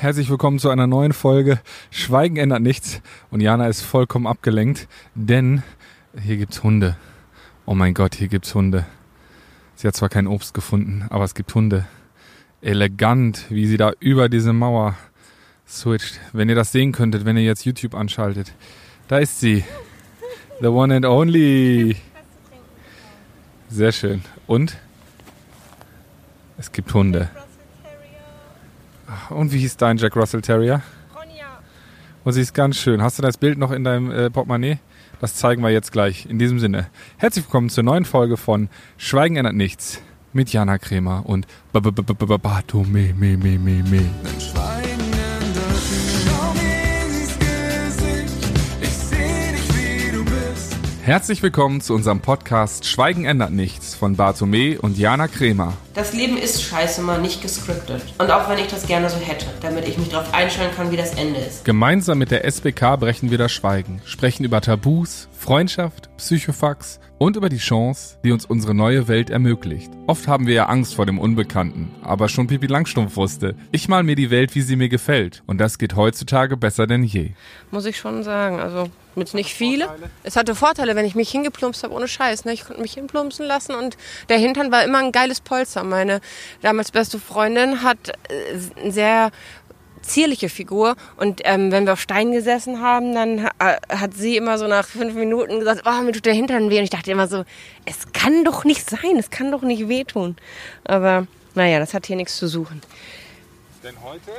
Herzlich willkommen zu einer neuen Folge. Schweigen ändert nichts. Und Jana ist vollkommen abgelenkt, denn hier gibt's Hunde. Oh mein Gott, hier gibt's Hunde. Sie hat zwar kein Obst gefunden, aber es gibt Hunde. Elegant, wie sie da über diese Mauer switcht. Wenn ihr das sehen könntet, wenn ihr jetzt YouTube anschaltet. Da ist sie. The one and only. Sehr schön. Und? Es gibt Hunde. Und wie hieß dein Jack Russell Terrier? Ronja. Und sie ist ganz schön. Hast du das Bild noch in deinem äh, Portemonnaie? Das zeigen wir jetzt gleich. In diesem Sinne. Herzlich willkommen zur neuen Folge von Schweigen ändert nichts. Mit Jana Kremer und Bato Herzlich willkommen zu unserem Podcast Schweigen ändert nichts von Bartome und Jana Kremer. Das Leben ist scheiße mal nicht gescriptet. Und auch wenn ich das gerne so hätte, damit ich mich darauf einstellen kann, wie das Ende ist. Gemeinsam mit der SBK brechen wir das Schweigen, sprechen über Tabus, Freundschaft, Psychofax und über die Chance, die uns unsere neue Welt ermöglicht. Oft haben wir ja Angst vor dem Unbekannten, aber schon Pipi Langstumpf wusste, ich mal mir die Welt, wie sie mir gefällt. Und das geht heutzutage besser denn je. Muss ich schon sagen. Also mit nicht viele. Es hatte Vorteile, wenn ich mich hingeplumpst habe, ohne Scheiß. Ne? Ich konnte mich hinplumpsen lassen und der Hintern war immer ein geiles Polster. Meine damals beste Freundin hat äh, eine sehr zierliche Figur und ähm, wenn wir auf Stein gesessen haben, dann ha hat sie immer so nach fünf Minuten gesagt, oh, mir tut der Hintern weh. Und ich dachte immer so, es kann doch nicht sein, es kann doch nicht wehtun. Aber naja, das hat hier nichts zu suchen. Denn heute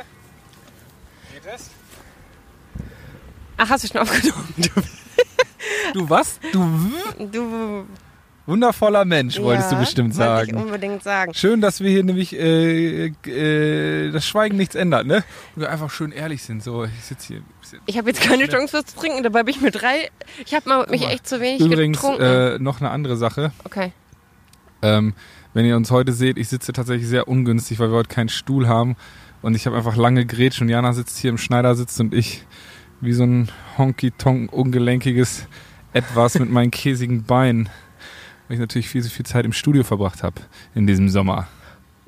geht es Ach, hast du schon aufgenommen? Du was? Du Du, wundervoller Mensch, wolltest ja, du bestimmt wollte ich sagen. unbedingt sagen. Schön, dass wir hier nämlich äh, äh, das Schweigen nichts ändert, ne? Und wir einfach schön ehrlich sind. So, ich sitze hier. Ich habe jetzt keine Chance fürs Trinken, dabei bin ich mit drei. Ich habe mal mich echt zu wenig Übrigens getrunken. äh, noch eine andere Sache. okay. Ähm, wenn ihr uns heute seht, ich sitze tatsächlich sehr ungünstig, weil wir heute keinen Stuhl haben. Und ich habe einfach lange Gretsch und Jana sitzt hier im Schneidersitz und ich wie so ein honky-tonk ungelenkiges Etwas mit meinen käsigen Beinen. Weil ich natürlich viel zu viel Zeit im Studio verbracht habe in diesem Sommer.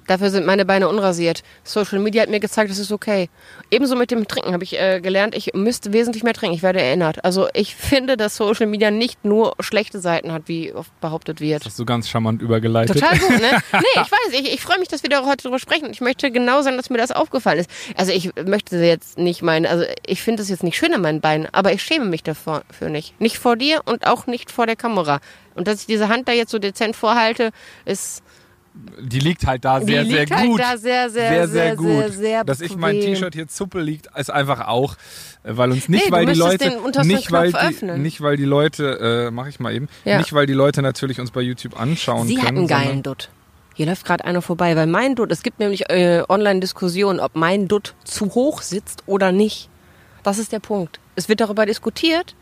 Dafür sind meine Beine unrasiert. Social Media hat mir gezeigt, das ist okay. Ebenso mit dem Trinken habe ich äh, gelernt, ich müsste wesentlich mehr trinken. Ich werde erinnert. Also ich finde, dass Social Media nicht nur schlechte Seiten hat, wie oft behauptet wird. Das hast du ganz charmant übergeleitet. Total gut, ne? Nee, ich weiß, ich, ich freue mich, dass wir heute drüber sprechen. Ich möchte genau sagen, dass mir das aufgefallen ist. Also ich möchte jetzt nicht meinen, also ich finde es jetzt nicht schön an meinen Beinen, aber ich schäme mich dafür für nicht. Nicht vor dir und auch nicht vor der Kamera. Und dass ich diese Hand da jetzt so dezent vorhalte, ist Die liegt halt da sehr, die sehr halt gut. da sehr, sehr, sehr, sehr gut. Sehr, sehr Dass ich mein. T-Shirt hier Zuppe liegt, ist einfach auch, äh, weil uns nicht, weil die Leute, nicht weil die, nicht weil die Leute, äh, mach ich mal eben, nicht weil die Leute natürlich uns bei YouTube anschauen Sie hat können. einen geilen Dutt. Hier läuft gerade einer vorbei, weil mein Dutt, es gibt nämlich äh, Online-Diskussionen, ob mein Dutt zu hoch sitzt oder nicht. Das ist der Punkt. Es wird darüber diskutiert.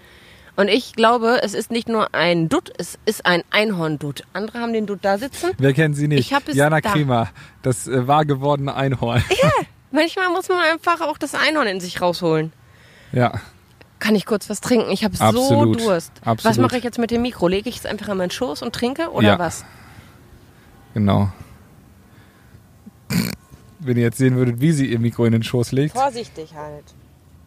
Und ich glaube, es ist nicht nur ein Dutt, es ist ein Einhorn-Dutt. Andere haben den Dutt da sitzen. Wer kennt sie nicht? Ich hab es Jana da. Kremer, das äh, wahr gewordene Einhorn. Manchmal muss man einfach auch das Einhorn in sich rausholen. Ja, Kann ich kurz was trinken? Ich habe so Absolut. Durst. Was Absolut. mache ich jetzt mit dem Mikro? Lege ich es einfach an meinen Schoß und trinke oder Ja. was? genau. Wenn ihr jetzt sehen würdet, wie sie ihr Mikro in den Schoß legt, Vorsichtig halt.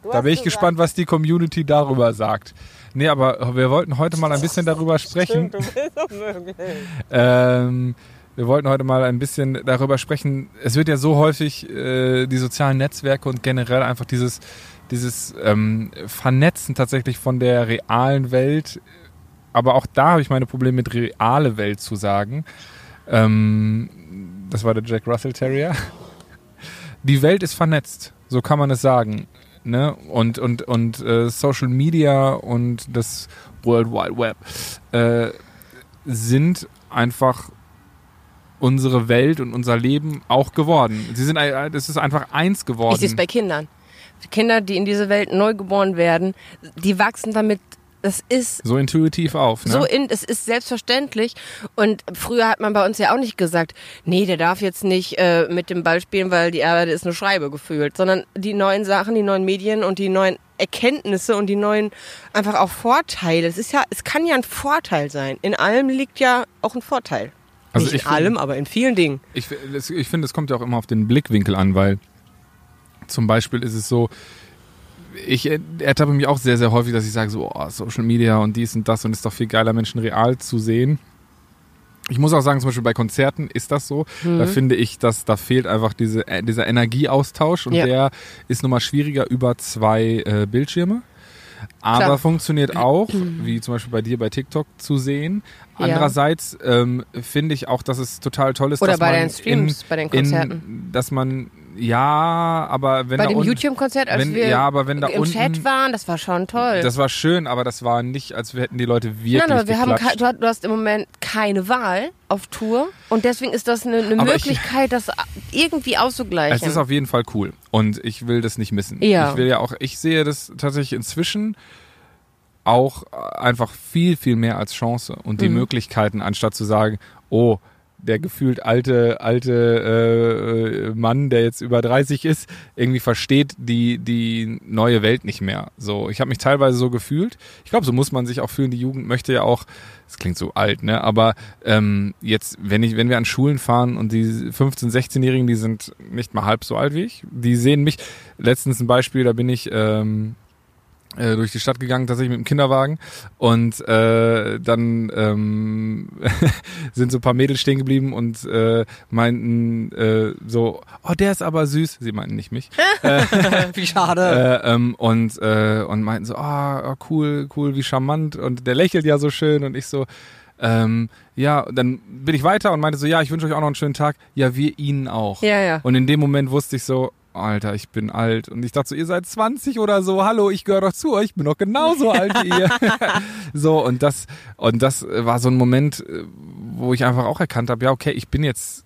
Du da bin ich gesagt- gespannt, was die Community darüber sagt. Nee, aber wir wollten heute mal ein bisschen darüber sprechen. Du bist doch möglich. Ähm, wir wollten heute mal ein bisschen darüber sprechen. Es wird ja so häufig äh, die sozialen Netzwerke und generell einfach dieses, dieses ähm, Vernetzen tatsächlich von der realen Welt. Aber auch da habe ich meine Probleme mit reale Welt zu sagen. Ähm, das war der Jack Russell Terrier. Die Welt ist vernetzt, so kann man es sagen. Ne? Und, und, und äh, Social Media und das World Wide Web äh, sind einfach unsere Welt und unser Leben auch geworden. Sie sind, ein- es ist einfach eins geworden. Ich sehe es bei Kindern. Kinder, die in diese Welt neu geboren werden, die wachsen damit. Das ist so intuitiv auf. Ne? so in, es ist selbstverständlich. Und früher hat man bei uns ja auch nicht gesagt, nee, der darf jetzt nicht äh, mit dem Ball spielen, weil die Erde ist eine Schreibe gefühlt, sondern die neuen Sachen, die neuen Medien und die neuen Erkenntnisse und die neuen einfach auch Vorteile. Es ist ja, es kann ja ein Vorteil sein. In allem liegt ja auch ein Vorteil. Also nicht ich in find- allem, aber in vielen Dingen. Ich, ich finde, es kommt ja auch immer auf den Blickwinkel an, weil zum Beispiel ist es so, ich ertappe mich auch sehr, sehr häufig, dass ich sage so, oh, Social Media und dies und das und es ist doch viel geiler, Menschen real zu sehen. Ich muss auch sagen, zum Beispiel bei Konzerten ist das so. Mhm. Da finde ich, dass da fehlt einfach diese, äh, dieser Energieaustausch und Ja. der ist nochmal schwieriger über zwei äh, Bildschirme. Aber Klar. funktioniert auch, wie zum Beispiel bei dir bei TikTok zu sehen. Andererseits ähm, finde ich auch, dass es total toll ist, Oder dass bei man in, bei den Konzerten. In, dass man, ja, aber wenn Bei dem YouTube-Konzert, als wenn- wir ja, aber wenn da im unten- Chat waren, das war schon toll. Das war schön, aber das war nicht, als wir hätten die Leute wirklich Nein, aber wir haben geklatscht. ke- du, hast- du hast im Moment keine Wahl auf Tour und deswegen ist das eine, eine Aber ich- Möglichkeit, das irgendwie auszugleichen. Es ist auf jeden Fall cool und ich will das nicht missen. Ja. Ich will ja auch, ich sehe das tatsächlich inzwischen auch einfach viel, viel mehr als Chance und die Mhm. Möglichkeiten, anstatt zu sagen, oh, der gefühlt alte, alte äh, Mann, der jetzt über 30 ist, irgendwie versteht die, die neue Welt nicht mehr. So, ich habe mich teilweise so gefühlt. Ich glaube, so muss man sich auch fühlen. Die Jugend möchte ja auch, das klingt so alt, ne? Aber ähm, jetzt, wenn ich, wenn wir an Schulen fahren und die 15-, 16-Jährigen, die sind nicht mal halb so alt wie ich, die sehen mich. Letztens ein Beispiel, da bin ich ähm, äh, durch die Stadt gegangen, tatsächlich mit dem Kinderwagen. Und äh, dann ähm, sind so ein paar Mädels stehen geblieben und äh, meinten äh, so, oh, der ist aber süß. Sie meinten nicht mich. Wie schade. Äh, ähm, und, äh, und meinten so, ah, oh, cool, cool, wie charmant. Und der lächelt ja so schön. Und ich so, ähm, ja, dann bin ich weiter und meinte so, ja, ich wünsche euch auch noch einen schönen Tag. Ja, wir Ihnen auch. Ja, ja. Und in dem Moment wusste ich so, Alter, ich bin alt. Und ich dachte so, ihr seid 20 oder so, hallo, ich gehöre doch zu euch, ich bin doch genauso alt wie ihr. so, und das, und das war so ein Moment, äh, wo ich einfach auch erkannt habe, ja, okay, ich bin jetzt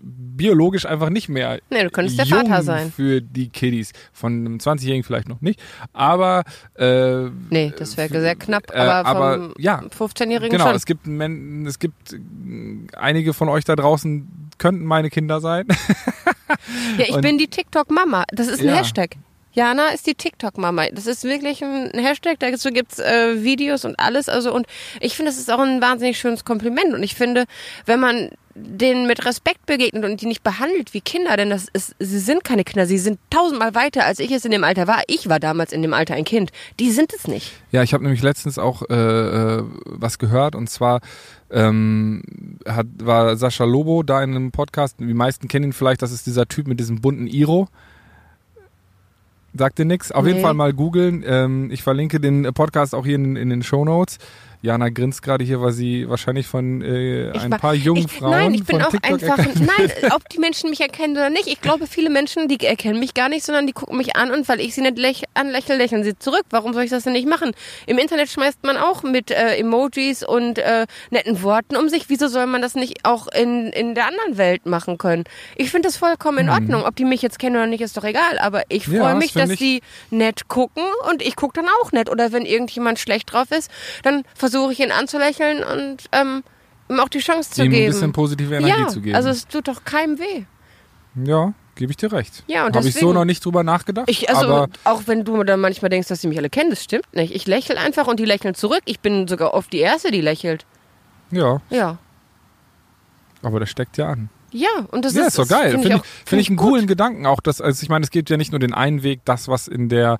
biologisch einfach nicht mehr Nee, du könntest der Vater sein. für die Kiddies. Von einem 20-Jährigen vielleicht noch nicht. Aber äh, Nee, das wäre sehr knapp, äh, aber vom aber, ja, 15-Jährigen Genau, schon. es gibt es gibt äh, einige von euch da draußen könnten meine Kinder sein. Ja, ich Und- bin die TikTok-Mama. Das ist ein Ja. Hashtag. Jana ist die TikTok-Mama. Das ist wirklich ein Hashtag, dazu gibt's äh, Videos und alles. Also und ich finde, das ist auch ein wahnsinnig schönes Kompliment. Und ich finde, wenn man denen mit Respekt begegnet und die nicht behandelt wie Kinder, denn das ist, sie sind keine Kinder, sie sind tausendmal weiter, als ich es in dem Alter war. Ich war damals in dem Alter ein Kind. Die sind es nicht. Ja, ich habe nämlich letztens auch äh, äh, was gehört und zwar ähm, hat, war Sascha Lobo da in einem Podcast. Die meisten kennen ihn vielleicht, das ist dieser Typ mit diesem bunten Iro. Sagt dir nix? Auf jeden Nee. Fall mal googeln. Ähm, ich verlinke den Podcast auch hier in, in den Show Notes. Jana grinst gerade hier, weil sie wahrscheinlich von äh, ein ma- paar jungen ich, Frauen Nein, ich bin auch TikTok einfach. Nein, ob die Menschen mich erkennen oder nicht. Ich glaube, viele Menschen, die erkennen mich gar nicht, sondern die gucken mich an und weil ich sie nicht läch anlächle, lächeln sie zurück. Warum soll ich das denn nicht machen? Im Internet schmeißt man auch mit äh, Emojis und äh, netten Worten um sich. Wieso soll man das nicht auch in, in der anderen Welt machen können? Ich finde das vollkommen in Ordnung. Ob die mich jetzt kennen oder nicht, ist doch egal. Aber ich Mhm. Ja, freue das mich, dass ich- die nett gucken und ich gucke dann auch nett. Oder wenn irgendjemand schlecht drauf ist, dann versuche ich ihn anzulächeln und ähm, ihm auch die Chance zu ihm ein geben. bisschen positive Energie ja, zu geben. also es tut doch keinem weh. ja, gebe ich dir recht. Ja, und Habe ich so noch nicht drüber nachgedacht. Ich, also aber auch wenn du dann manchmal denkst, dass sie mich alle kennen, das stimmt nicht. Ich lächle einfach und die lächeln zurück. Ich bin sogar oft die Erste, die lächelt. ja, Ja. aber das steckt ja an. Ja, und das ja, ist, ist doch geil. Finde ich, ich, auch- find ich einen gut. coolen Gedanken auch. Dass, also ich meine, es gibt ja nicht nur den einen Weg, das, was in der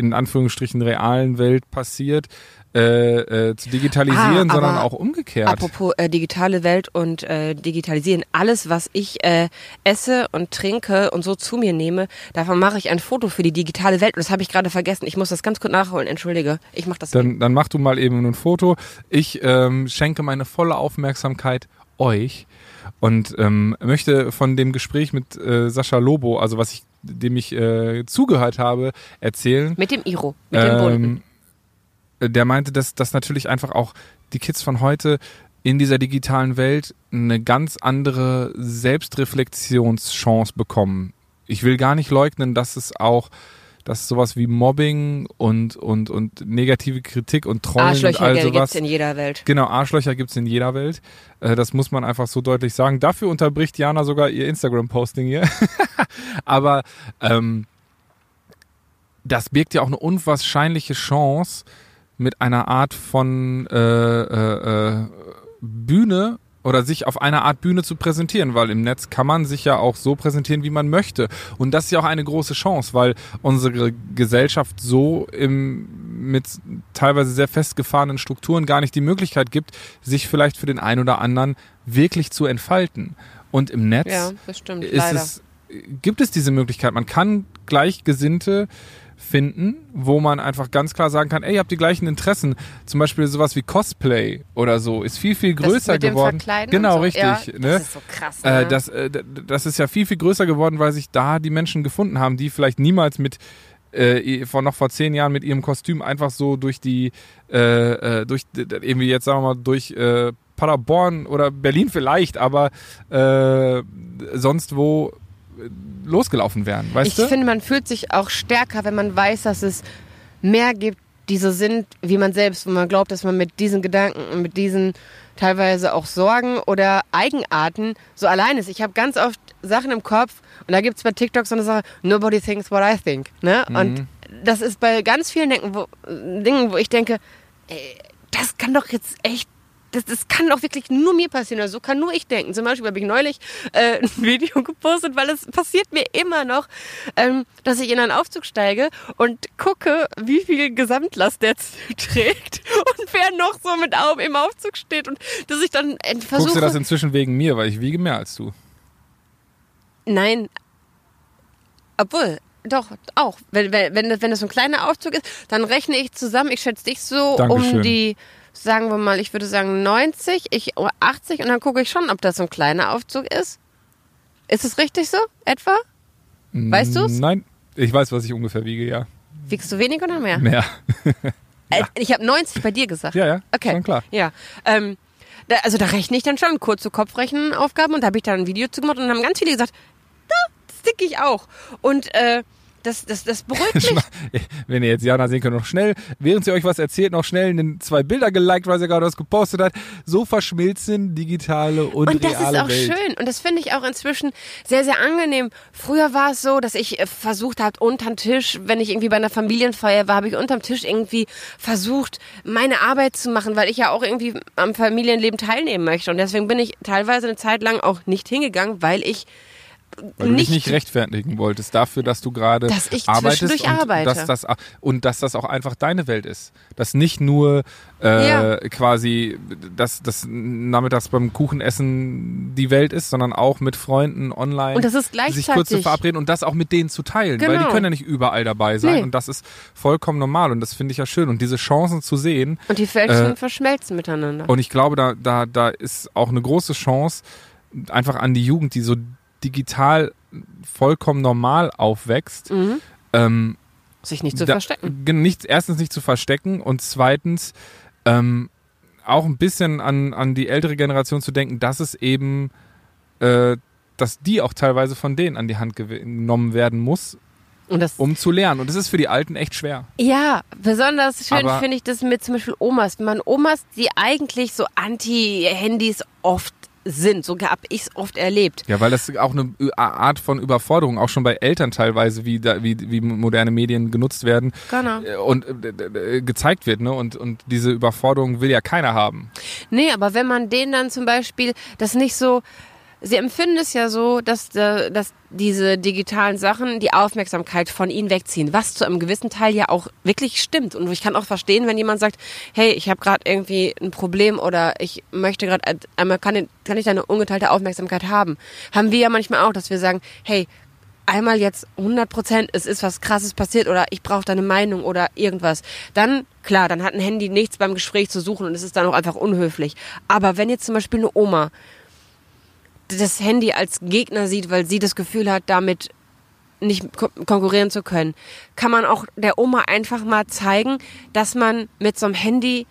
in Anführungsstrichen realen Welt passiert, äh, äh, zu digitalisieren, Ah, sondern auch umgekehrt. Apropos äh, digitale Welt und äh, digitalisieren. Alles, was ich äh, esse und trinke und so zu mir nehme, davon mache ich ein Foto für die digitale Welt. Und das habe ich gerade vergessen. Ich muss das ganz kurz nachholen. Entschuldige. Ich mache das. Dann, dann mach du mal eben ein Foto. Ich ähm, schenke meine volle Aufmerksamkeit euch und ähm, möchte von dem Gespräch mit äh, Sascha Lobo, also was ich, dem ich äh, zugehört habe, erzählen. mit dem Iro, mit dem Bunten. Ähm, der meinte, dass, dass natürlich einfach auch die Kids von heute in dieser digitalen Welt eine ganz andere Selbstreflexionschance bekommen. Ich will gar nicht leugnen, dass es auch, dass sowas wie Mobbing und, und, und negative Kritik und Trollen und Arschlöcher all gibt sowas. es in jeder Welt. Genau, Arschlöcher gibt's in jeder Welt. Äh, Das muss man einfach so deutlich sagen. Dafür unterbricht Jana sogar ihr Instagram-Posting hier. Aber ähm, das birgt ja auch eine unwahrscheinliche Chance, mit einer Art von äh, äh, äh, Bühne oder sich auf einer Art Bühne zu präsentieren, weil im Netz kann man sich ja auch so präsentieren, wie man möchte. Und das ist ja auch eine große Chance, weil unsere Gesellschaft so im, mit teilweise sehr festgefahrenen Strukturen gar nicht die Möglichkeit gibt, sich vielleicht für den einen oder anderen wirklich zu entfalten. Und im Netz Ja, stimmt, ist leider. es, gibt es diese Möglichkeit. Man kann Gleichgesinnte finden, wo man einfach ganz klar sagen kann, ey, ihr habt die gleichen Interessen. Zum Beispiel sowas wie Cosplay oder so ist viel, viel größer geworden. Genau, so. richtig. Ja, ne? Das ist so krass. Äh, ne? das, äh, das ist ja viel, viel größer geworden, weil sich da die Menschen gefunden haben, die vielleicht niemals mit äh, vor noch vor zehn Jahren mit ihrem Kostüm einfach so durch die äh, äh, durch irgendwie jetzt sagen wir mal durch äh, Paderborn oder Berlin vielleicht, aber äh, sonst wo äh, losgelaufen wären, weißt ich du? finde, man fühlt sich auch stärker, wenn man weiß, dass es mehr gibt, die so sind wie man selbst, wo man glaubt, dass man mit diesen Gedanken und mit diesen teilweise auch Sorgen oder Eigenarten so allein ist. Ich habe ganz oft Sachen im Kopf und da gibt es bei TikTok so eine Sache, nobody thinks what I think. Ne? Mhm. Und das ist bei ganz vielen Denken, wo, Dingen, wo ich denke, ey, das kann doch jetzt echt das, das kann doch wirklich nur mir passieren oder so kann nur ich denken. Zum Beispiel habe ich neulich äh, ein Video gepostet, weil es passiert mir immer noch, ähm, dass ich in einen Aufzug steige und gucke, wie viel Gesamtlast der trägt und wer noch so mit Augen im Aufzug steht und dass ich dann äh, versuche. Guckst du das inzwischen wegen mir, weil ich wiege mehr als du. Nein. Obwohl, doch, auch. Wenn, wenn, wenn, das, wenn das so ein kleiner Aufzug ist, dann rechne ich zusammen, ich schätze dich so Dankeschön. um die, sagen wir mal, ich würde sagen 90, ich oh, 80 und dann gucke ich schon, ob das so ein kleiner Aufzug ist. Ist es richtig so, etwa? Weißt du's? Nein, ich weiß, was ich ungefähr wiege, ja. Wiegst du weniger oder mehr? Mehr. Äh, Ich habe 90 bei dir gesagt. Ja, ja, Okay. schon klar. Ja. Ähm, da, also da rechne ich dann schon kurze Kopfrechenaufgaben und da habe ich dann ein Video zu gemacht und dann haben ganz viele gesagt, da, das dick ich auch. Und äh, das, das, das beruhigt mich. Wenn ihr jetzt Jana sehen könnt, noch schnell, während sie euch was erzählt, noch schnell in zwei Bilder geliked, weil sie gerade was gepostet hat. So verschmilzen digitale und, Und das reale ist auch Welt. schön. Und das finde ich auch inzwischen sehr, sehr angenehm. Früher war es so, dass ich äh, versucht habe, unterm Tisch, wenn ich irgendwie bei einer Familienfeier war, habe ich unterm Tisch irgendwie versucht, meine Arbeit zu machen, weil ich ja auch irgendwie am Familienleben teilnehmen möchte. Und deswegen bin ich teilweise eine Zeit lang auch nicht hingegangen, weil ich Weil du dich nicht, nicht rechtfertigen wolltest dafür, dass du gerade Dass ich arbeitest und arbeite. Dass das, und dass das auch einfach deine Welt ist. Dass nicht nur äh, Ja. quasi, dass das nachmittags beim Kuchenessen die Welt ist, sondern auch mit Freunden online Und das ist sich kurz zu gleichzeitig- verabreden und das auch mit denen zu teilen. Weil die Genau. können ja nicht überall dabei sein Nee. und das ist vollkommen normal und das finde ich ja schön. Und diese Chancen zu sehen, Und die Fältchen Äh, verschmelzen miteinander. und ich glaube, da, da, da ist auch eine große Chance einfach an die Jugend, die so digital vollkommen normal aufwächst, Mhm. ähm, Sich nicht zu da- verstecken. Nicht, erstens nicht zu verstecken und zweitens ähm, auch ein bisschen an, an die ältere Generation zu denken, dass es eben, äh, dass die auch teilweise von denen an die Hand genommen werden muss, das um zu lernen. Und das ist für die Alten echt schwer. Ja, besonders schön finde ich das mit zum Beispiel Omas. Man Omas, die eigentlich so Anti-Handys oft sind. So habe ich es oft erlebt. Ja, weil das auch eine Ü- Art von Überforderung, auch schon bei Eltern teilweise, wie, da, wie, wie moderne Medien genutzt werden Genau. äh, und äh, gezeigt wird. Ne? Und, und diese Überforderung will ja keiner haben. Nee, aber wenn man denen dann zum Beispiel das nicht so. Sie empfinden es ja so, dass, äh, dass diese digitalen Sachen die Aufmerksamkeit von ihnen wegziehen, was zu einem gewissen Teil ja auch wirklich stimmt. Und ich kann auch verstehen, wenn jemand sagt, hey, ich habe gerade irgendwie ein Problem oder ich möchte gerade einmal kann, kann ich deine ungeteilte Aufmerksamkeit haben. Haben wir ja manchmal auch, dass wir sagen, hey, einmal jetzt 100 Prozent, es ist was Krasses passiert oder ich brauche deine Meinung oder irgendwas, dann klar, dann hat ein Handy nichts beim Gespräch zu suchen und es ist dann auch einfach unhöflich. Aber wenn jetzt zum Beispiel eine Oma das Handy als Gegner sieht, weil sie das Gefühl hat, damit nicht ko konkurrieren zu können, kann man auch der Oma einfach mal zeigen, dass man mit so einem Handy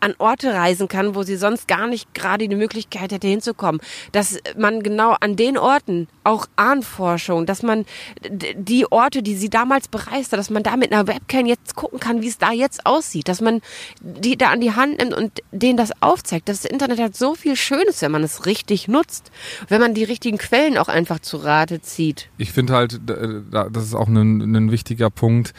an Orte reisen kann, wo sie sonst gar nicht gerade die Möglichkeit hätte hinzukommen. Dass man genau an den Orten auch Ahnforschung, dass man die Orte, die sie damals bereist hat, dass man da mit einer Webcam jetzt gucken kann, wie es da jetzt aussieht, dass man die da an die Hand nimmt und denen das aufzeigt. Das Internet hat so viel Schönes, wenn man es richtig nutzt, wenn man die richtigen Quellen auch einfach zu Rate zieht. Ich finde halt, das ist auch ein, ein wichtiger Punkt,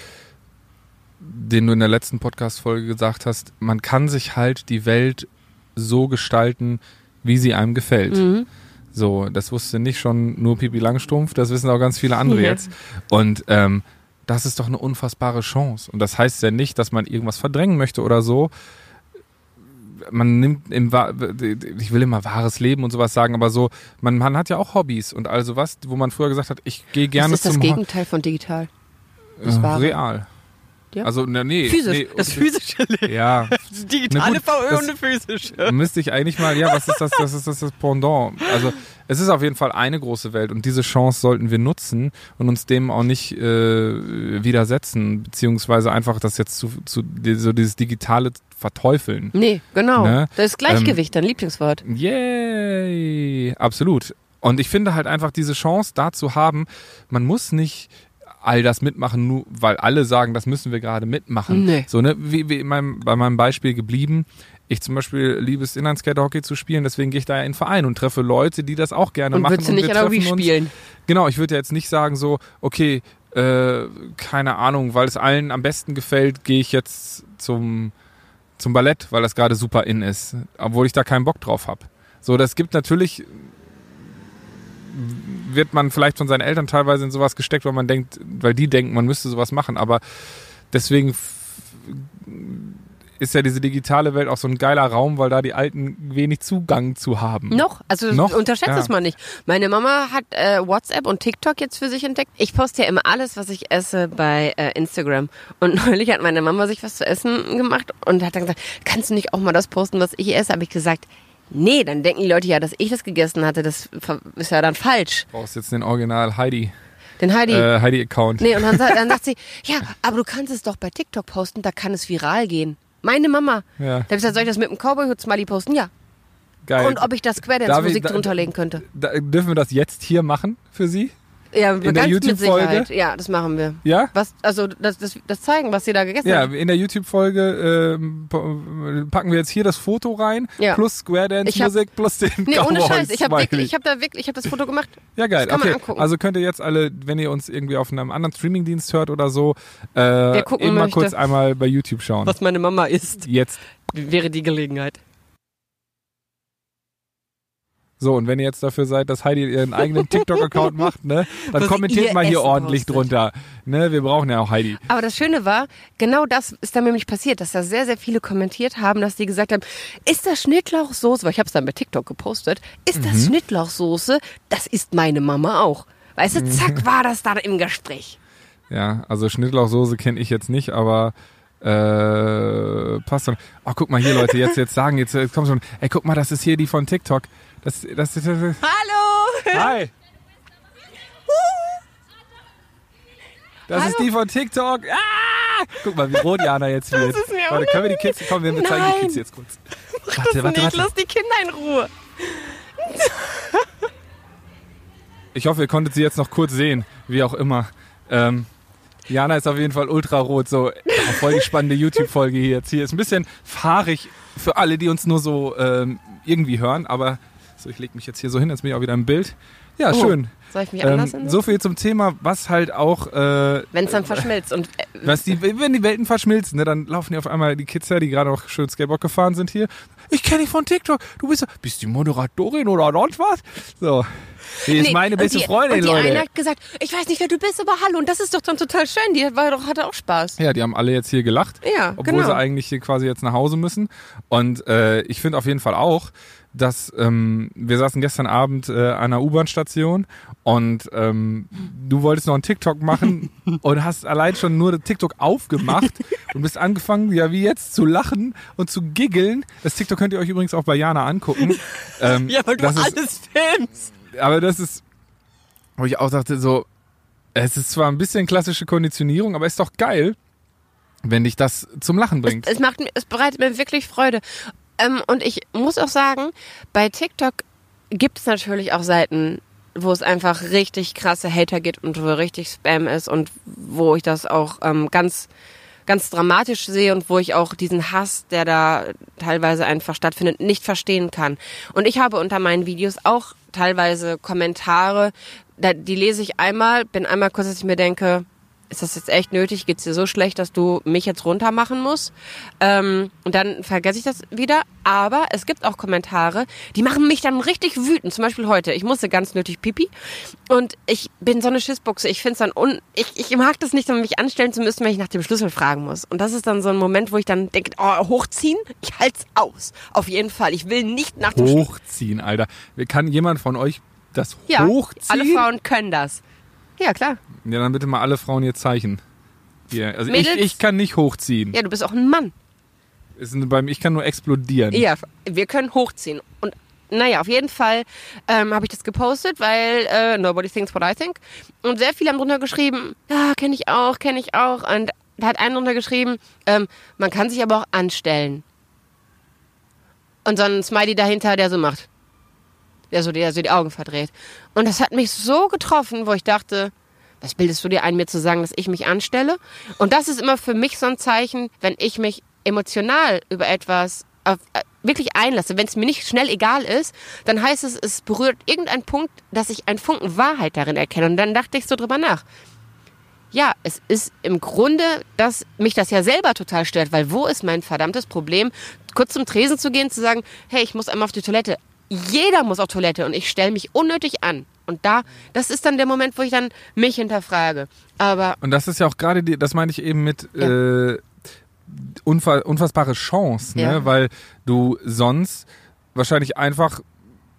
den du in der letzten Podcast-Folge gesagt hast. Man kann sich halt die Welt so gestalten, wie sie einem gefällt. Mhm. So, das wusste nicht schon nur Pipi Langstrumpf, das wissen auch ganz viele andere Ja. jetzt. Und ähm, das ist doch eine unfassbare Chance. Und das heißt ja nicht, dass man irgendwas verdrängen möchte oder so. Man nimmt im, ich will immer wahres Leben und sowas sagen, aber so, man, man hat ja auch Hobbys und also was, wo man früher gesagt hat, ich gehe gerne das ist das zum Gegenteil von digital. das äh, real. Ja. Also, na, nee. Physisch. Nee, das physische Leben. Ja, Das digitale VÖ das- und eine physische. müsste ich eigentlich mal, ja, was ist das, das ist das, das Pendant. Also es ist auf jeden Fall eine große Welt und diese Chance sollten wir nutzen und uns dem auch nicht äh, widersetzen, beziehungsweise einfach das jetzt zu, zu so dieses digitale verteufeln. Nee, genau. Ne? Das ist Gleichgewicht, dein Lieblingswort. Yay! Absolut. Und ich finde halt einfach diese Chance da zu haben, man muss nicht all das mitmachen, nur weil alle sagen, das müssen wir gerade mitmachen. Nee. So, ne, wie, wie in meinem, bei meinem Beispiel geblieben. Ich zum Beispiel liebe es, Inlineskater-Hockey zu spielen, deswegen gehe ich da ja in den Verein und treffe Leute, die das auch gerne Und machen. würdest du nicht Wii treffen uns- spielen? Genau, ich würde jetzt nicht sagen so, okay, äh, keine Ahnung, weil es allen am besten gefällt, gehe ich jetzt zum, zum Ballett, weil das gerade super in ist, obwohl ich da keinen Bock drauf habe. So, das gibt natürlich, wird man vielleicht von seinen Eltern teilweise in sowas gesteckt, weil man denkt, weil die denken, man müsste sowas machen, aber deswegen ist ja diese digitale Welt auch so ein geiler Raum, weil da die Alten wenig Zugang zu haben. Noch? Also Noch? unterschätzt Ja. es mal nicht. Meine Mama hat äh, WhatsApp und TikTok jetzt für sich entdeckt. Ich poste ja immer alles, was ich esse bei äh, Instagram. Und neulich hat meine Mama sich was zu essen gemacht und hat dann gesagt, kannst du nicht auch mal das posten, was ich esse? Habe ich gesagt, nee, dann denken die Leute ja, dass ich das gegessen hatte. Das ist ja dann falsch. Du brauchst jetzt den Original Heidi, Den Heidi. äh, Heidi-Account. Nee, und dann, dann sagt sie, ja, aber du kannst es doch bei TikTok posten, da kann es viral gehen. Meine Mama. Ja. Da hab ich gesagt, soll ich das mit dem Cowboy-Hut-Smiley posten? Ja. Geil. Und ob ich das da- drunter legen könnte. Da, dürfen wir das jetzt hier machen für Sie? Ja, In der YouTube-Folge? Ja, das machen wir. Ja? Was, also das, das, das zeigen, was sie da gegessen Ja, hat. in der YouTube-Folge po- packen wir jetzt hier das Foto rein, Ja. plus Square Ich hab- Dance-Musik, plus den Nee, ohne Cowboy Scheiß. Ich habe wirklich, ich habe da wirklich, ich habe das Foto gemacht. Ja, geil. das kann man okay. angucken. Also könnt ihr jetzt alle, wenn ihr uns irgendwie auf einem anderen Streamingdienst hört oder so, äh, eben mal möchte. kurz einmal bei YouTube schauen. Was meine Mama isst, Jetzt. wäre die Gelegenheit. So, und wenn ihr jetzt dafür seid, dass Heidi ihren eigenen TikTok-Account macht, ne, dann kommentiert mal hier ordentlich postet. drunter. Ne, wir brauchen ja auch Heidi. Aber das Schöne war, genau das ist dann nämlich passiert, dass da sehr, sehr viele kommentiert haben, dass die gesagt haben, ist das Schnittlauchsoße, weil ich habe es dann bei TikTok gepostet, ist Mhm. das Schnittlauchsoße, das ist meine Mama auch. Weißt du, Mhm. zack, war das da im Gespräch. Ja, also Schnittlauchsoße kenne ich jetzt nicht, aber äh, passt schon. Oh, guck mal hier, Leute, jetzt, jetzt sagen, jetzt, jetzt kommt schon, ey, guck mal, das ist hier die von TikTok. Das, das, das, das Hallo! Hi! Das ist Hallo. die von TikTok. Ah! Guck mal, wie rot Jana jetzt wird. ist mir Warte, können wir die Kids, komm, wir zeigen die Nein. Kids jetzt kurz. Warte, warte, nicht, warte. lass die Kinder in Ruhe. Ich hoffe, ihr konntet sie jetzt noch kurz sehen, wie auch immer. Ähm, Jana ist auf jeden Fall ultra rot. So, oh, voll die spannende YouTube-Folge hier jetzt. Hier ist ein bisschen fahrig für alle, die uns nur so ähm, irgendwie hören. Aber so, ich lege mich jetzt hier so hin, jetzt bin ich auch wieder im Bild. Ja, Oh, schön. Soll ich mich anders Ähm, ähm, so viel zum Thema, was halt auch, äh, Wenn es dann verschmilzt und äh, was die, wenn die Welten verschmilzen, ne, dann laufen die auf einmal die Kids her, die gerade auch schön Skateboard gefahren sind hier. Ich kenne dich von TikTok. Du bist, bist die Moderatorin oder sonst was? So. Die ist Nee, meine und beste die, Freundin, und die Leute. eine hat gesagt, ich weiß nicht, wer du bist, aber hallo. Und das ist doch dann total schön. Die war doch, hatte auch Spaß. Ja, die haben alle jetzt hier gelacht, Ja, obwohl genau. sie eigentlich hier quasi jetzt nach Hause müssen. Und äh, ich finde auf jeden Fall auch, dass ähm, wir saßen gestern Abend äh, an einer U-Bahn-Station und ähm, du wolltest noch einen TikTok machen und hast allein schon nur TikTok aufgemacht und bist angefangen, ja wie jetzt, zu lachen und zu giggeln. Das TikTok könnt ihr euch übrigens auch bei Jana angucken. Ähm, das ist, filmst. aber das ist, wo ich auch dachte, so, es ist zwar ein bisschen klassische Konditionierung, aber ist doch geil, wenn dich das zum Lachen bringt. Es, macht, mir- es bereitet mir wirklich Freude. Ähm, und ich muss auch sagen, bei TikTok gibt es natürlich auch Seiten, wo es einfach richtig krasse Hater gibt und wo richtig Spam ist und wo ich das auch ähm, ganz ganz dramatisch sehe und wo ich auch diesen Hass, der da teilweise einfach stattfindet, nicht verstehen kann. Und ich habe unter meinen Videos auch teilweise Kommentare, die lese ich einmal, bin einmal kurz, dass ich mir denke, ist das jetzt echt nötig? Geht's dir so schlecht, dass du mich jetzt runter machen musst? Ähm, und dann vergesse ich das wieder. Aber es gibt auch Kommentare, die machen mich dann richtig wütend. Zum Beispiel heute. Ich musste ganz nötig pipi. Und ich bin so eine Schissbuchse. Ich finde es dann un... Ich, ich mag das nicht, um mich anstellen zu müssen, wenn ich nach dem Schlüssel fragen muss. Und das ist dann so ein Moment, wo ich dann denke, oh, hochziehen? Ich halt's aus. Auf jeden Fall. Ich will nicht nach dem Schlüssel... Hochziehen, Alter. Kann jemand von euch das Ja, hochziehen? alle Frauen können das. Ja, klar. Ja, dann bitte mal alle Frauen ihr Zeichen. Hier. Also Mädels? ich, ich kann nicht hochziehen. Ja, du bist auch ein Mann. Ist ein- beim, ich kann nur explodieren. Ja, wir können hochziehen. Und naja, auf jeden Fall ähm, habe ich das gepostet, weil äh, nobody thinks what I think. Und sehr viele haben drunter geschrieben, ja, kenne ich auch, kenne ich auch. Und da hat einer drunter geschrieben, ähm, man kann sich aber auch anstellen. Und so ein Smiley dahinter, der so macht. Der so, der so die Augen verdreht. Und das hat mich so getroffen, wo ich dachte, was bildest du dir ein, mir zu sagen, dass ich mich anstelle? Und das ist immer für mich so ein Zeichen, wenn ich mich emotional über etwas auf, äh, wirklich einlasse, wenn es mir nicht schnell egal ist, dann heißt es, es berührt irgendeinen Punkt, dass ich einen Funken Wahrheit darin erkenne. Und dann dachte ich so drüber nach. Ja, es ist im Grunde, dass mich das ja selber total stört, weil wo ist mein verdammtes Problem, kurz zum Tresen zu gehen, zu sagen, hey, ich muss einmal auf die Toilette. Jeder muss auf Toilette und ich stelle mich unnötig an. Und da, das ist dann der Moment, wo ich dann mich hinterfrage. Aber Und das ist ja auch gerade die, das meine ich eben mit Ja. äh, unfa unfassbare Chance, ne? Ja. Weil du sonst wahrscheinlich einfach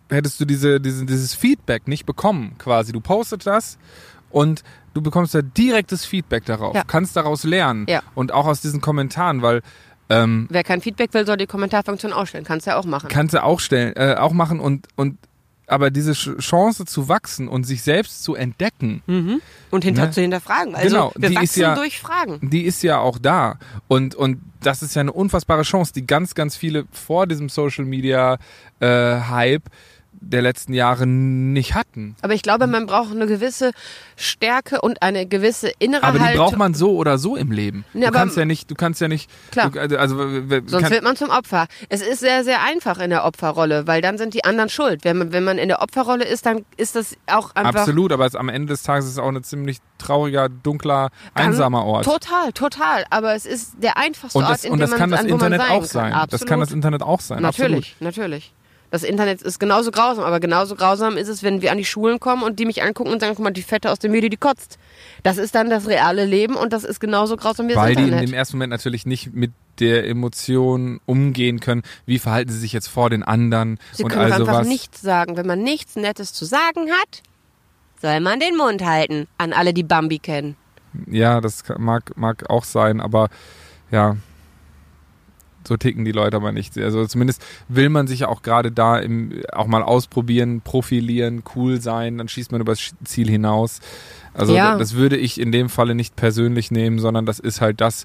hättest du diese, diese, dieses Feedback nicht bekommen, quasi. Du postet das und du bekommst ja direktes Feedback darauf, Ja. kannst daraus lernen Ja. und auch aus diesen Kommentaren, weil ähm, wer kein Feedback will, soll die Kommentarfunktion ausstellen. Kannst du ja auch machen. kannst du auch stellen, äh, auch machen und und aber diese Ch- Chance zu wachsen und sich selbst zu entdecken, Und hinter Ne? zu hinterfragen. Also Genau, wir die ist wachsen ja- durch Fragen. die ist ja auch da. Und, und das ist ja eine unfassbare Chance, die ganz, ganz viele vor diesem Social Media äh, Hype der letzten Jahre nicht hatten. Aber ich glaube, man braucht eine gewisse Stärke und eine gewisse innere Aber die Haltung. braucht man so oder so im Leben. Nee, du kannst ja nicht, du kannst ja nicht, Klar. Du, also w- Sonst wird man zum Opfer. Es ist sehr, sehr einfach in der Opferrolle, weil dann sind die anderen schuld. Wenn man, wenn man in der Opferrolle ist, dann ist das auch einfach. absolut, aber es, am Ende des Tages ist es auch ein ziemlich trauriger, dunkler, einsamer Ort. Total, total. Aber es ist der einfachste Und Ort, das, in und dem das man kann das Internet sein auch sein. Kann. Das kann das Absolut. Internet auch sein. Natürlich, natürlich. Das Internet ist genauso grausam, aber genauso grausam ist es, wenn wir an die Schulen kommen und die mich angucken und sagen, guck mal, die Fette aus der Mühle, die kotzt. Das ist dann das reale Leben und das ist genauso grausam wie das Weil die in Internet. dem ersten Moment natürlich nicht mit der Emotion umgehen können. Wie verhalten sie sich jetzt vor den anderen Sie und können all einfach sowas. nichts sagen. Wenn man nichts Nettes zu sagen hat, soll man den Mund halten. An alle, die Bambi kennen. Ja, das mag, mag auch sein, aber ja, so ticken die Leute aber nicht. Also zumindest will man sich ja auch gerade da im, auch mal ausprobieren, profilieren, cool sein, dann schießt man übers Ziel hinaus. Also Ja. das würde ich in dem Falle nicht persönlich nehmen, sondern das ist halt das,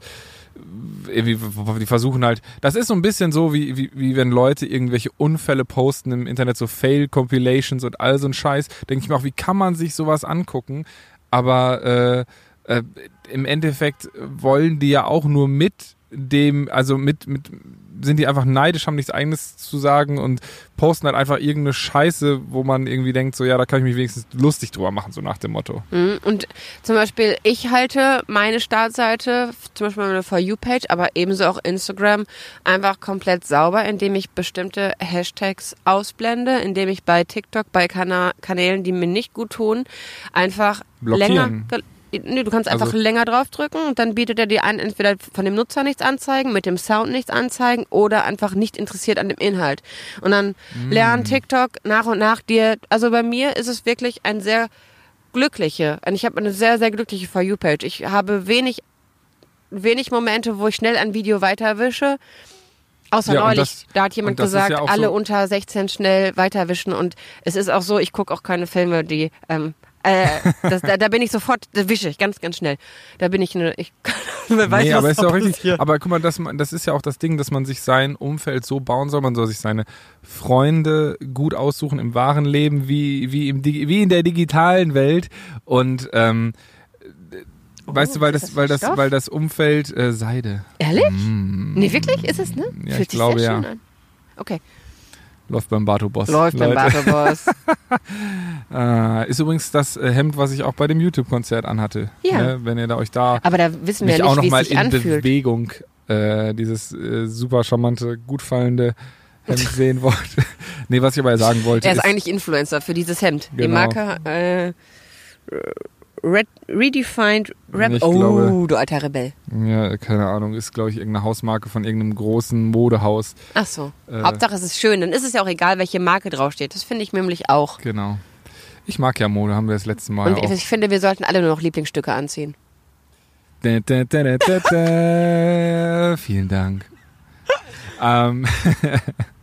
irgendwie, die versuchen halt, das ist so ein bisschen so, wie, wie, wie wenn Leute irgendwelche Unfälle posten im Internet, so Fail-Compilations und all so ein Scheiß, denke ich mir auch, wie kann man sich sowas angucken? Aber äh, äh, im Endeffekt wollen die ja auch nur mit dem, also mit, mit, sind die einfach neidisch, haben nichts eigenes zu sagen und posten halt einfach irgendeine Scheiße, wo man irgendwie denkt, so ja, da kann ich mich wenigstens lustig drüber machen, so nach dem Motto. Mhm. Und zum Beispiel, ich halte meine Startseite, zum Beispiel meine For You-Page, aber ebenso auch Instagram, einfach komplett sauber, indem ich bestimmte Hashtags ausblende, indem ich bei TikTok, bei Kana Kanälen, die mir nicht gut tun, einfach Blockieren. länger. Nee, du kannst einfach Also- länger draufdrücken und dann bietet er dir an, entweder von dem Nutzer nichts anzeigen, mit dem Sound nichts anzeigen oder einfach nicht interessiert an dem Inhalt. Und dann Mm. lernt TikTok nach und nach dir, also bei mir ist es wirklich ein sehr glückliche, und ich habe eine sehr, sehr glückliche For You-Page. Ich habe wenig, wenig Momente, wo ich schnell ein Video weiterwische. Außer Ja, neulich, das- da hat jemand gesagt, ja alle so- unter 16 schnell weiterwischen und es ist auch so, ich gucke auch keine Filme, die ähm, äh, das, da, da bin ich sofort, da wische ich ganz, ganz schnell. Da bin ich eine, ich wer weiß, nee, was aber ist auch richtig. passiert. Aber guck mal, das, das ist ja auch das Ding, dass man sich sein Umfeld so bauen soll. Man soll sich seine Freunde gut aussuchen im wahren Leben, wie, wie, im, wie in der digitalen Welt. Und ähm, weißt du, weil Oh, das, das weil das, Stoff? weil das Umfeld äh, Seide. Ehrlich? Nee, wirklich? Ist es, ne? Ja, Fühlt ich sich glaube, sehr ja. schön an. Okay. Läuft beim Bato-Boss. Läuft beim Leute. Bato-Boss. Äh, ist übrigens das äh, Hemd, was ich auch bei dem YouTube-Konzert anhatte. Ja. Ne? Wenn ihr da euch da Aber da wissen wir ja auch nicht, noch wie mal es sich in anfühlt. Bewegung äh, dieses äh, super charmante, gut fallende Hemd sehen wollt. nee, was ich aber sagen wollte Er ist ist, eigentlich Influencer für dieses Hemd. Die Genau. Marke äh, Red, Redefined Rap. Ich Oh, glaube- du alter Rebell. ja, keine Ahnung, ist glaube ich irgendeine Hausmarke von irgendeinem großen Modehaus. Ach so. Äh. Hauptsache es ist schön. Dann ist es ja auch egal, welche Marke draufsteht. Das finde ich nämlich auch. Genau. Ich mag ja Mode, haben wir das letzte Mal Und auch. ich finde, wir sollten alle nur noch Lieblingsstücke anziehen. Da, da, da, da, da, da. Vielen Dank. ähm,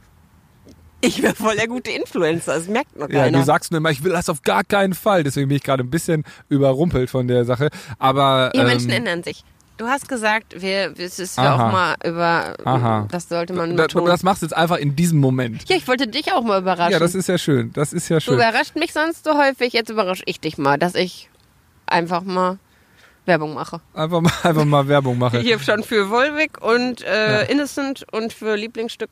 Ich wäre voll der gute Influencer. Das merkt ja, keiner. du sagst nur immer, ich will das auf gar keinen Fall. Deswegen bin ich gerade ein bisschen überrumpelt von der Sache. Aber Ja, ähm, Menschen ändern sich. Du hast gesagt, wir, es ist ja auch mal über. Aha. Das sollte man da, betonen. das machst du jetzt einfach in diesem Moment. ja, ich wollte dich auch mal überraschen. Ja, das ist ja schön. Das ist ja du schön. überrascht mich sonst so häufig. Jetzt überrasche ich dich mal, dass ich einfach mal Werbung mache. Einfach mal, einfach mal Werbung machen. Hier schon für Volvic und äh, Ja. Innocent und für Lieblingsstück.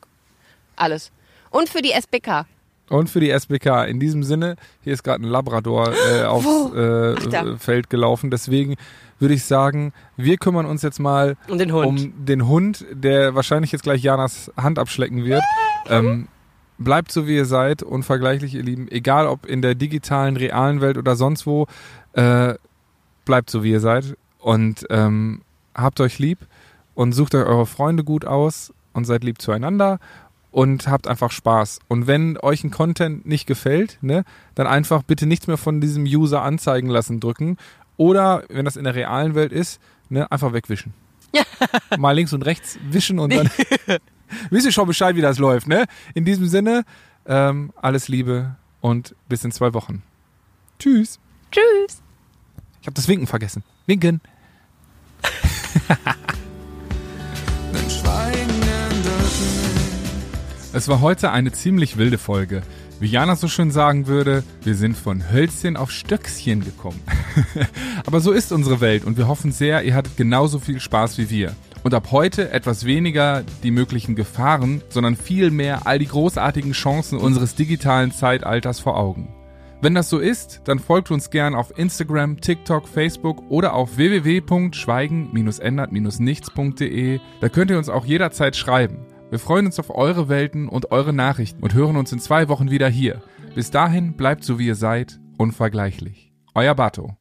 Alles. Und für die SBK. Und für die SBK. In diesem Sinne, hier ist gerade ein Labrador äh, aufs äh, Ach. Feld gelaufen. Deswegen würde ich sagen, wir kümmern uns jetzt mal Und den Hund. um den Hund, der wahrscheinlich jetzt gleich Janas Hand abschlecken wird. Ähm, bleibt so, wie ihr seid, unvergleichlich, ihr Lieben. Egal, ob in der digitalen, realen Welt oder sonst wo, äh, bleibt so, wie ihr seid. Und ähm, habt euch lieb und sucht euch eure Freunde gut aus und seid lieb zueinander und habt einfach Spaß. Und wenn euch ein Content nicht gefällt, ne, dann einfach bitte nichts mehr von diesem User anzeigen lassen drücken. Oder wenn das in der realen Welt ist, ne, einfach wegwischen. Mal links und rechts wischen und dann wisst ihr schon Bescheid, wie das läuft, ne? In diesem Sinne, ähm, alles Liebe und bis in zwei Wochen. Tschüss. Tschüss. Ich habe das Winken vergessen. Winken. Es war heute eine ziemlich wilde Folge. Wie Jana so schön sagen würde, wir sind von Hölzchen auf Stöckchen gekommen. Aber so ist unsere Welt und wir hoffen sehr, ihr hattet genauso viel Spaß wie wir. Und ab heute etwas weniger die möglichen Gefahren, sondern viel mehr all die großartigen Chancen unseres digitalen Zeitalters vor Augen. Wenn das so ist, dann folgt uns gern auf Instagram, TikTok, Facebook oder auf www.schweigen-ändert-nichts.de. Da könnt ihr uns auch jederzeit schreiben. Wir freuen uns auf eure Welten und eure Nachrichten und hören uns in zwei Wochen wieder hier. Bis dahin bleibt so wie ihr seid, unvergleichlich. Euer Bato.